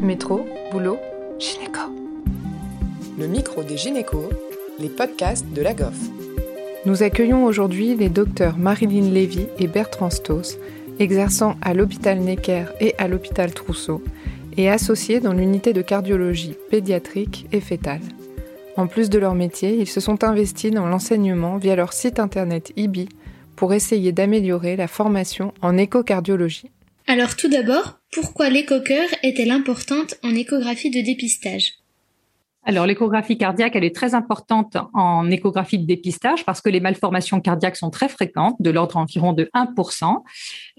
Métro, boulot, gynéco. Le micro des gynécos, les podcasts de la GOF. Nous accueillons aujourd'hui les docteurs Marilyn Lévy et Bertrand Stoss, exerçant à l'hôpital Necker et à l'hôpital Trousseau, et associés dans l'unité de cardiologie pédiatrique et fétale. En plus de leur métier, ils se sont investis dans l'enseignement via leur site internet IBI pour essayer d'améliorer la formation en échocardiologie. Alors tout d'abord, pourquoi l'écho-cœur est-elle importante en échographie de dépistage? Alors, l'échographie cardiaque, elle est très importante en échographie de dépistage parce que les malformations cardiaques sont très fréquentes, de l'ordre environ de 1%.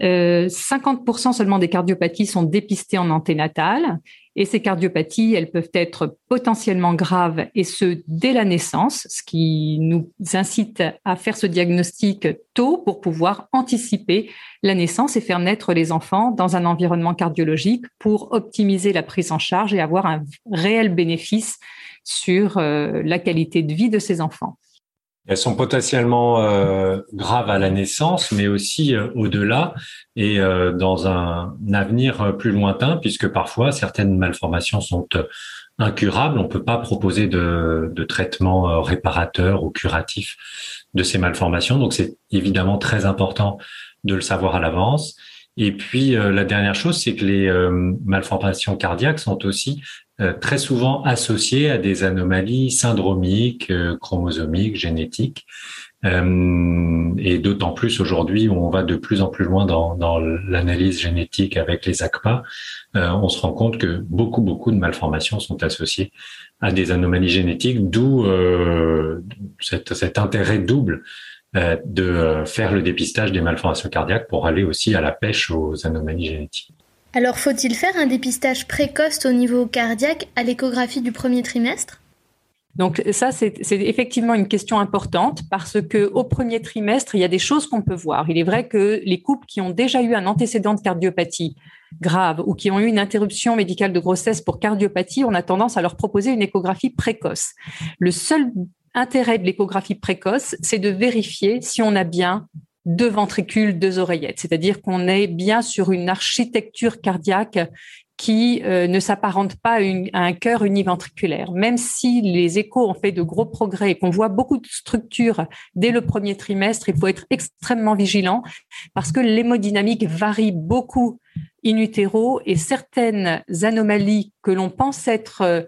50% euh, seulement des cardiopathies sont dépistées en anténatale et ces cardiopathies, elles peuvent être potentiellement graves et ce dès la naissance, ce qui nous incite à faire ce diagnostic tôt pour pouvoir anticiper la naissance et faire naître les enfants dans un environnement cardiologique pour optimiser la prise en charge et avoir un réel bénéfice sur euh, la qualité de vie de ces enfants. Elles sont potentiellement euh, graves à la naissance, mais aussi euh, au-delà et euh, dans un avenir plus lointain, puisque parfois certaines malformations sont incurables. On ne peut pas proposer de, de traitement réparateur ou curatif de ces malformations. Donc c'est évidemment très important de le savoir à l'avance. Et puis la dernière chose, c'est que les malformations cardiaques sont aussi euh, très souvent associés à des anomalies syndromiques, euh, chromosomiques, génétiques. Euh, et d'autant plus aujourd'hui où on va de plus en plus loin dans, dans l'analyse génétique avec les ACPA, on se rend compte que beaucoup, beaucoup de malformations sont associées à des anomalies génétiques, d'où cet, cet, intérêt double de faire le dépistage des malformations cardiaques pour aller aussi à la pêche aux anomalies génétiques. Alors faut-il faire un dépistage précoce au niveau cardiaque à l'échographie du premier trimestre? Donc ça, c'est effectivement une question importante parce que au premier trimestre, il y a des choses qu'on peut voir. Il est vrai que les couples qui ont déjà eu un antécédent de cardiopathie grave ou qui ont eu une interruption médicale de grossesse pour cardiopathie, on a tendance à leur proposer une échographie précoce. Le seul intérêt de l'échographie précoce, c'est de vérifier si on a bien deux ventricules, deux oreillettes. C'est-à-dire qu'on est bien sur une architecture cardiaque qui euh, ne s'apparente pas à, un cœur univentriculaire. Même si les échos ont fait de gros progrès et qu'on voit beaucoup de structures dès le premier trimestre, il faut être extrêmement vigilant parce que l'hémodynamique varie beaucoup in utero et certaines anomalies que l'on pense être euh,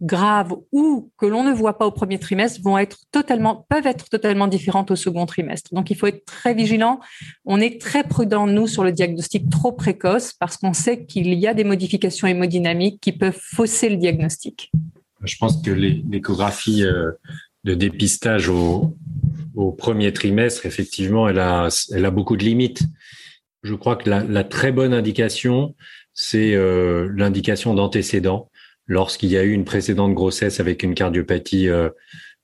graves ou que l'on ne voit pas au premier trimestre vont être totalement, peuvent être totalement différentes au second trimestre. Donc, il faut être très vigilant. On est très prudent, nous, sur le diagnostic trop précoce parce qu'on sait qu'il y a des modifications hémodynamiques qui peuvent fausser le diagnostic. Je pense que l'échographie euh, de dépistage au, premier trimestre, effectivement, elle a, beaucoup de limites. Je crois que la, très bonne indication, c'est euh, l'indication d'antécédent lorsqu'il y a eu une précédente grossesse avec une cardiopathie euh,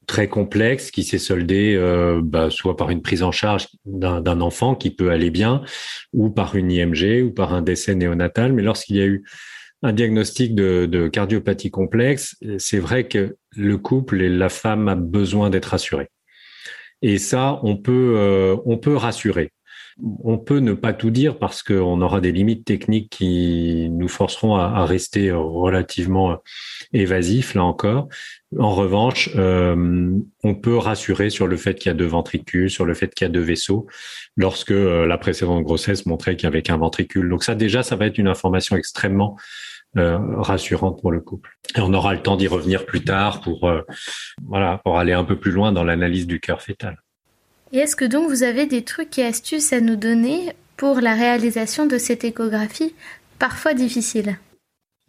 très complexe qui s'est soldée euh, bah, soit par une prise en charge d'un enfant qui peut aller bien, ou par une IMG, ou par un décès néonatal. Mais lorsqu'il y a eu un diagnostic de, cardiopathie complexe, c'est vrai que le couple et la femme a besoin d'être rassurés. Et ça, on peut, euh, on peut rassurer. On peut ne pas tout dire parce qu'on aura des limites techniques qui nous forceront à, rester relativement évasifs, là encore. En revanche, euh, on peut rassurer sur le fait qu'il y a deux ventricules, sur le fait qu'il y a deux vaisseaux, lorsque euh, la précédente grossesse montrait qu'il y avait qu'un ventricule. Donc ça, déjà, ça va être une information extrêmement euh, rassurante pour le couple. Et on aura le temps d'y revenir plus tard pour, voilà, pour aller un peu plus loin dans l'analyse du cœur fœtal. Et est-ce que donc vous avez des trucs et astuces à nous donner pour la réalisation de cette échographie parfois difficile?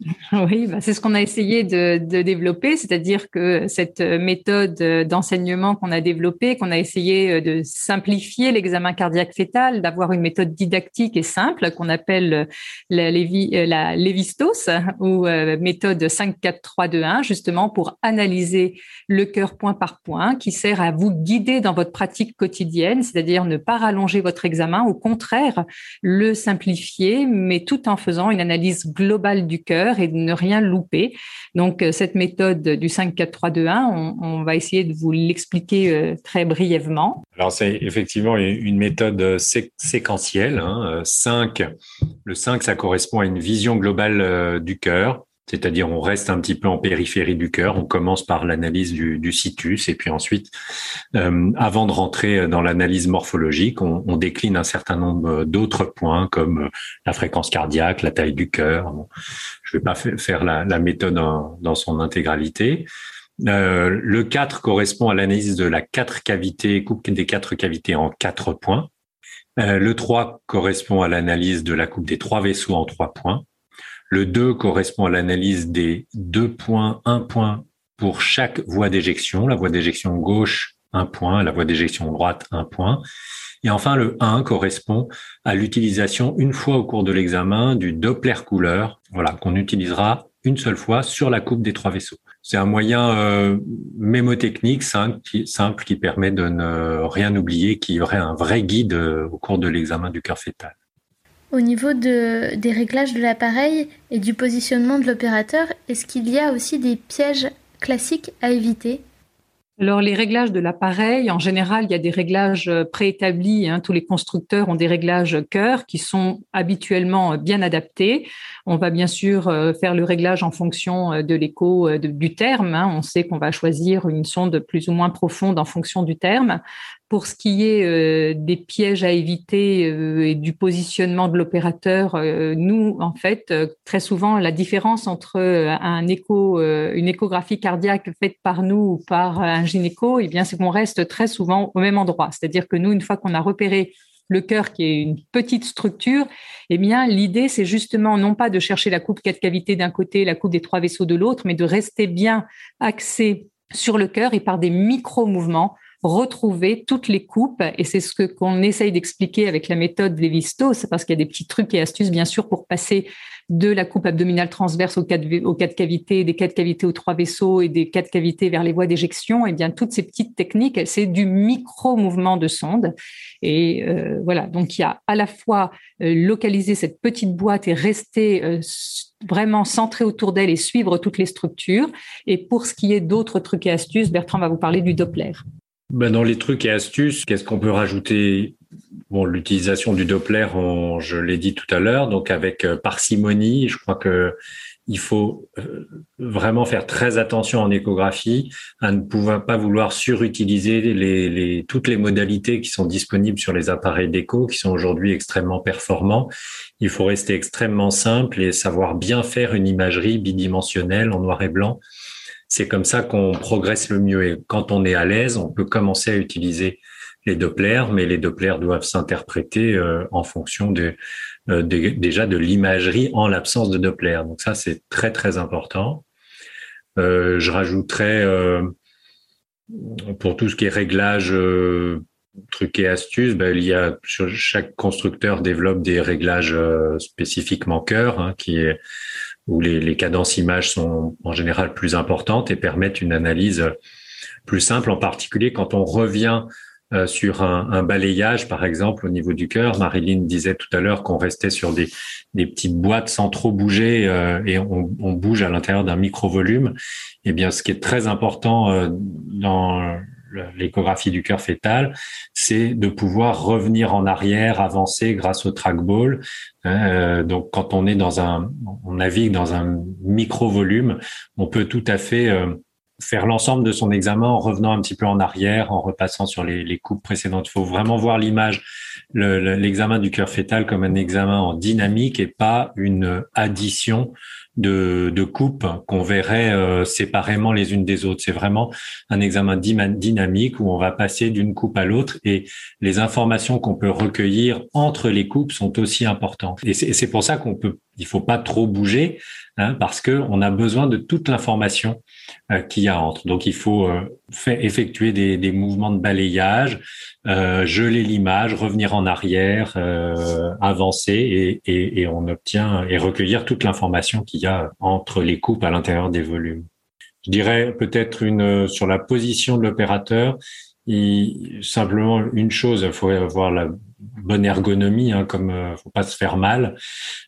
Oui, bah, c'est ce qu'on a essayé de, développer, c'est-à-dire que cette méthode d'enseignement qu'on a développée, qu'on a essayé euh, de simplifier l'examen cardiaque fœtal, d'avoir une méthode didactique et simple qu'on appelle la, Lévi, euh, la Lévistos ou euh, méthode 5 4 3 2 1 justement pour analyser le cœur point par point qui sert à vous guider dans votre pratique quotidienne, c'est-à-dire ne pas rallonger votre examen, au contraire, le simplifier mais tout en faisant une analyse globale du cœur et de ne rien louper. Donc, euh, cette méthode du 5, 4, 3, 2, 1, on, va essayer de vous l'expliquer euh, très brièvement. Alors, c'est effectivement une méthode euh, séquentielle. Hein. 5, le 5, ça correspond à une vision globale du cœur. C'est-à-dire on reste un petit peu en périphérie du cœur. On commence par l'analyse du, du, situs et puis ensuite, euh, avant de rentrer dans l'analyse morphologique, on, on, décline un certain nombre d'autres points comme la fréquence cardiaque, la taille du cœur. Je ne vais pas faire la, la méthode dans son intégralité. Euh, le 4 correspond à l'analyse de la quatre cavités, coupe des quatre cavités en quatre points. Euh, le 3 correspond à l'analyse de la coupe des trois vaisseaux en trois points. Le 2 correspond à l'analyse des deux points, un point pour chaque voie d'éjection. La voie d'éjection gauche, un point. La voie d'éjection droite, un point. Et enfin, le 1 correspond à l'utilisation une fois au cours de l'examen du Doppler couleur, voilà, qu'on utilisera une seule fois sur la coupe des trois vaisseaux. C'est un moyen euh, mémotechnique simple qui, permet de ne rien oublier, qui aurait un vrai guide euh, au cours de l'examen du cœur fœtal. Au niveau de, des réglages de l'appareil et du positionnement de l'opérateur, est-ce qu'il y a aussi des pièges classiques à éviter? Alors les réglages de l'appareil, en général, il y a des réglages préétablis. Hein. Tous les constructeurs ont des réglages cœur qui sont habituellement bien adaptés. On va bien sûr euh, faire le réglage en fonction euh, de l'écho du terme. Hein. On sait qu'on va choisir une sonde plus ou moins profonde en fonction du terme. Pour ce qui est euh, des pièges à éviter euh, et du positionnement de l'opérateur, euh, nous, en fait, très souvent, la différence entre un écho, une échographie cardiaque faite par nous ou par un gynéco, eh bien, c'est qu'on reste très souvent au même endroit. C'est-à-dire que nous, une fois qu'on a repéré le cœur qui est une petite structure, eh bien, l'idée, c'est justement non pas de chercher la coupe quatre cavités d'un côté, la coupe des trois vaisseaux de l'autre, mais de rester bien axé sur le cœur et par des micro-mouvements retrouver toutes les coupes. Et c'est ce que qu'on essaye d'expliquer avec la méthode Lévi-Strauss, parce qu'il y a des petits trucs et astuces, bien sûr, pour passer de la coupe abdominale transverse aux quatre, cavités, des quatre cavités aux trois vaisseaux et des quatre cavités vers les voies d'éjection. Et bien, toutes ces petites techniques, c'est du micro-mouvement de sonde. Et euh, voilà, donc il y a à la fois euh, localiser cette petite boîte et rester euh, vraiment centré autour d'elle et suivre toutes les structures. Et pour ce qui est d'autres trucs et astuces, Bertrand va vous parler du Doppler. Ben dans les trucs et astuces, qu'est-ce qu'on peut rajouter? Bon, l'utilisation du Doppler, je l'ai dit tout à l'heure, donc avec euh, parcimonie. Je crois que il faut euh, vraiment faire très attention en échographie à ne pouvoir pas vouloir surutiliser les, les, toutes les modalités qui sont disponibles sur les appareils d'écho, qui sont aujourd'hui extrêmement performants. Il faut rester extrêmement simple et savoir bien faire une imagerie bidimensionnelle en noir et blanc c'est comme ça qu'on progresse le mieux. Et quand on est à l'aise, on peut commencer à utiliser les Doppler, mais les Doppler doivent s'interpréter euh, en fonction de, euh, déjà de l'imagerie en l'absence de Doppler. Donc ça, c'est très très important. Euh, je rajouterais pour tout ce qui est réglage, trucs et astuces, ben, il y a chaque constructeur développe des réglages spécifiquement cœur, hein, qui est où les, les cadences images sont en général plus importantes et permettent une analyse plus simple, en particulier quand on revient euh, sur un, un, balayage, par exemple, au niveau du cœur. Marilyn disait tout à l'heure qu'on restait sur des, des, petites boîtes sans trop bouger euh, et on, on, bouge à l'intérieur d'un micro-volume. Eh bien, ce qui est très important euh, dans l'échographie du cœur fœtal, c'est de pouvoir revenir en arrière, avancer grâce au trackball. Euh, donc, quand on est dans un, on navigue dans un micro volume, on peut tout à fait euh, faire l'ensemble de son examen en revenant un petit peu en arrière, en repassant sur les, les coupes précédentes. Il faut vraiment voir l'image, l'examen du cœur fœtal comme un examen en dynamique et pas une addition de, de coupes qu'on verrait euh, séparément les unes des autres. C'est vraiment un examen dynamique où on va passer d'une coupe à l'autre et les informations qu'on peut recueillir entre les coupes sont aussi importantes. Et c'est pour ça qu'on peut, il faut pas trop bouger hein, parce que on a besoin de toute l'information euh, qu'il y a entre. Donc il faut euh, effectuer des, des, mouvements de balayage, euh, geler l'image, revenir en arrière, euh, avancer et, et, et, on obtient et recueillir toute l'information qu'il y a entre les coupes à l'intérieur des volumes. Je dirais peut-être une sur la position de l'opérateur. Simplement une chose, il faut avoir la bonne ergonomie, hein, comme euh, faut pas se faire mal.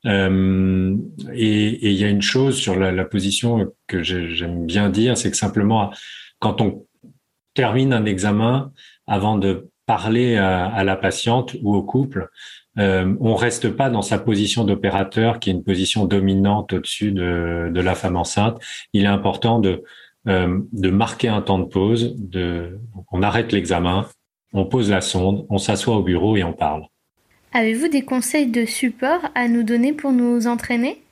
Euh, et il y a une chose sur la position que j'aime bien dire, c'est que simplement quand on termine un examen, avant de parler à, la patiente ou au couple, euh, on reste pas dans sa position d'opérateur, qui est une position dominante au-dessus de, de, la femme enceinte. Il est important de, euh, de marquer un temps de pause. De, on arrête l'examen, on pose la sonde, on s'assoit au bureau et on parle. Avez-vous des conseils de support à nous donner pour nous entraîner?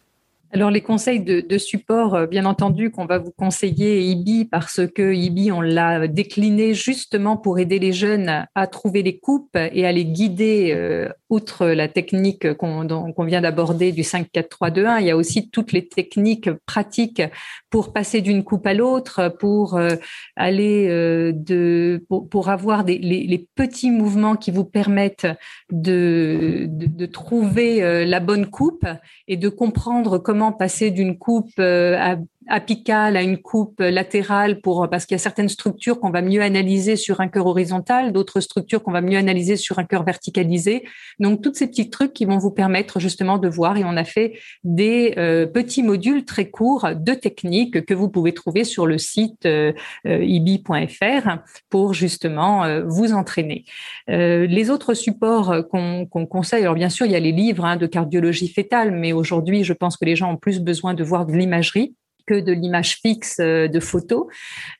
Alors les conseils de, support, euh, bien entendu, qu'on va vous conseiller IBI parce que IBI, on l'a décliné justement pour aider les jeunes à trouver les coupes et à les guider euh, outre la technique qu'on vient d'aborder du 5-4-3-2-1. Il y a aussi toutes les techniques pratiques pour passer d'une coupe à l'autre, pour euh, aller de, pour, avoir des, les, petits mouvements qui vous permettent de, de, de trouver la bonne coupe et de comprendre comment passer d'une coupe euh, à apicale à une coupe latérale pour parce qu'il y a certaines structures qu'on va mieux analyser sur un cœur horizontal, d'autres structures qu'on va mieux analyser sur un cœur verticalisé. Donc toutes ces petits trucs qui vont vous permettre justement de voir et on a fait des euh, petits modules très courts de techniques que vous pouvez trouver sur le site euh, euh ibi.fr pour justement euh, vous entraîner. les autres supports qu'on conseille, alors bien sûr il y a les livres hein, de cardiologie fétale, mais aujourd'hui je pense que les gens ont plus besoin de voir de l'imagerie que de l'image fixe euh, de photos.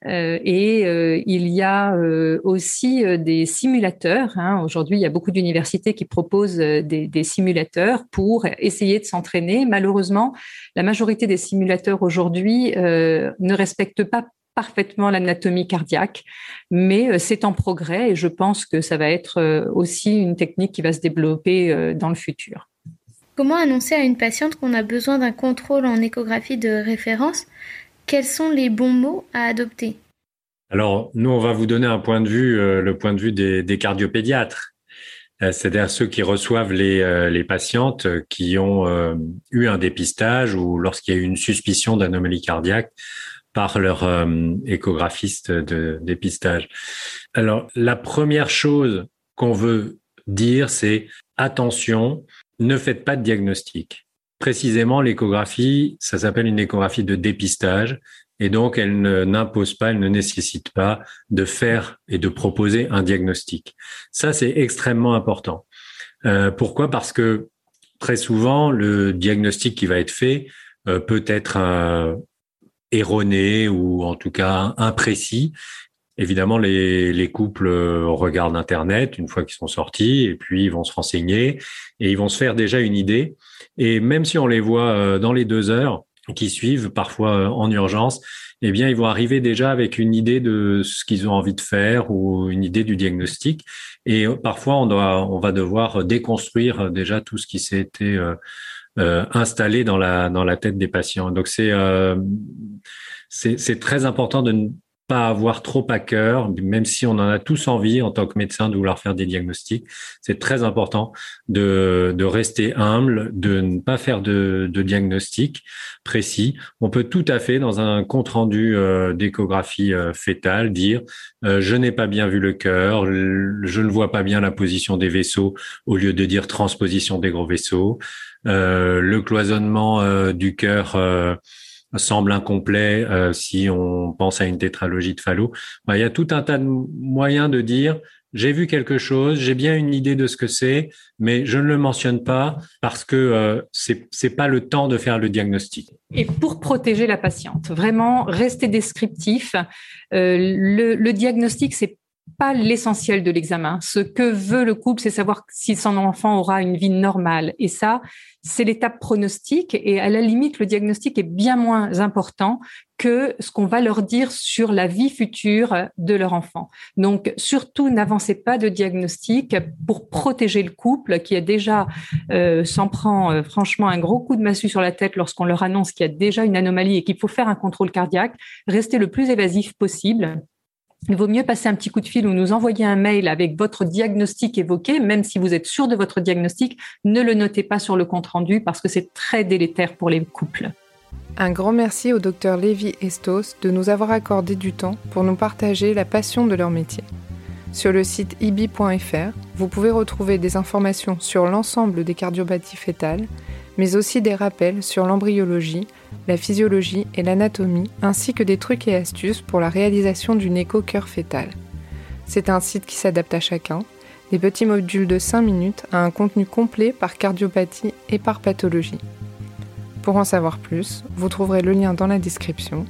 Euh, et euh, il y a aussi des simulateurs. Hein. Aujourd'hui, il y a beaucoup d'universités qui proposent des, des, simulateurs pour essayer de s'entraîner. Malheureusement, la majorité des simulateurs aujourd'hui ne respectent pas parfaitement l'anatomie cardiaque, mais c'est en progrès et je pense que ça va être aussi une technique qui va se développer dans le futur. Comment annoncer à une patiente qu'on a besoin d'un contrôle en échographie de référence? Quels sont les bons mots à adopter? Alors, nous, on va vous donner un point de vue, euh, le point de vue des, cardiopédiatres. Euh, c'est-à-dire ceux qui reçoivent les, euh, patientes qui ont eu un dépistage ou lorsqu'il y a eu une suspicion d'anomalie cardiaque par leur échographiste de dépistage. Alors, la première chose qu'on veut dire, c'est attention, ne faites pas de diagnostic. Précisément, l'échographie, ça s'appelle une échographie de dépistage, et donc elle n'impose pas, elle ne nécessite pas de faire et de proposer un diagnostic. Ça, c'est extrêmement important. Euh, pourquoi? Parce que très souvent, le diagnostic qui va être fait euh, peut être euh, erroné ou en tout cas imprécis, Évidemment, les, les, couples regardent Internet une fois qu'ils sont sortis et puis ils vont se renseigner et ils vont se faire déjà une idée. Et même si on les voit euh, dans les deux heures qui suivent, parfois euh, en urgence, eh bien, ils vont arriver déjà avec une idée de ce qu'ils ont envie de faire ou une idée du diagnostic. Et euh, parfois, on doit, on va devoir déconstruire déjà tout ce qui s'est été euh, installé dans la dans la tête des patients. Donc c'est euh, c'est très important de pas avoir trop à cœur, même si on en a tous envie en tant que médecin de vouloir faire des diagnostics. C'est très important de, de rester humble, de ne pas faire de, de diagnostic précis. On peut tout à fait, dans un compte rendu euh, d'échographie euh, fétale, dire euh, je n'ai pas bien vu le cœur, je ne vois pas bien la position des vaisseaux, au lieu de dire transposition des gros vaisseaux. le cloisonnement du cœur semble incomplet euh, si on pense à une tétralogie de Fallot. Bah, il y a tout un tas de moyens de dire j'ai vu quelque chose, j'ai bien une idée de ce que c'est, mais je ne le mentionne pas parce que euh, c'est c'est pas le temps de faire le diagnostic. Et pour protéger la patiente, vraiment rester descriptif. Euh, le, le diagnostic, c'est pas l'essentiel de l'examen. Ce que veut le couple, c'est savoir si son enfant aura une vie normale. Et ça, c'est l'étape pronostique. Et à la limite, le diagnostic est bien moins important que ce qu'on va leur dire sur la vie future de leur enfant. Donc, surtout, n'avancez pas de diagnostic pour protéger le couple qui a déjà euh, s'en prend euh, franchement un gros coup de massue sur la tête lorsqu'on leur annonce qu'il y a déjà une anomalie et qu'il faut faire un contrôle cardiaque. Restez le plus évasif possible il vaut mieux passer un petit coup de fil ou nous envoyer un mail avec votre diagnostic évoqué, même si vous êtes sûr de votre diagnostic, ne le notez pas sur le compte rendu parce que c'est très délétère pour les couples. Un grand merci au docteur Lévi Estos de nous avoir accordé du temps pour nous partager la passion de leur métier. Sur le site ibi.fr, vous pouvez retrouver des informations sur l'ensemble des cardiopathies fétales, mais aussi des rappels sur l'embryologie, la physiologie et l'anatomie, ainsi que des trucs et astuces pour la réalisation d'une écho cœur fétal. C'est un site qui s'adapte à chacun, des petits modules de 5 minutes à un contenu complet par cardiopathie et par pathologie. Pour en savoir plus, vous trouverez le lien dans la description.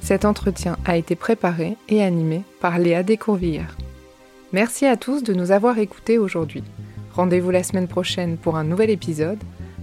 Cet entretien a été préparé et animé par Léa Descourvillères. Merci à tous de nous avoir écoutés aujourd'hui. Rendez-vous la semaine prochaine pour un nouvel épisode.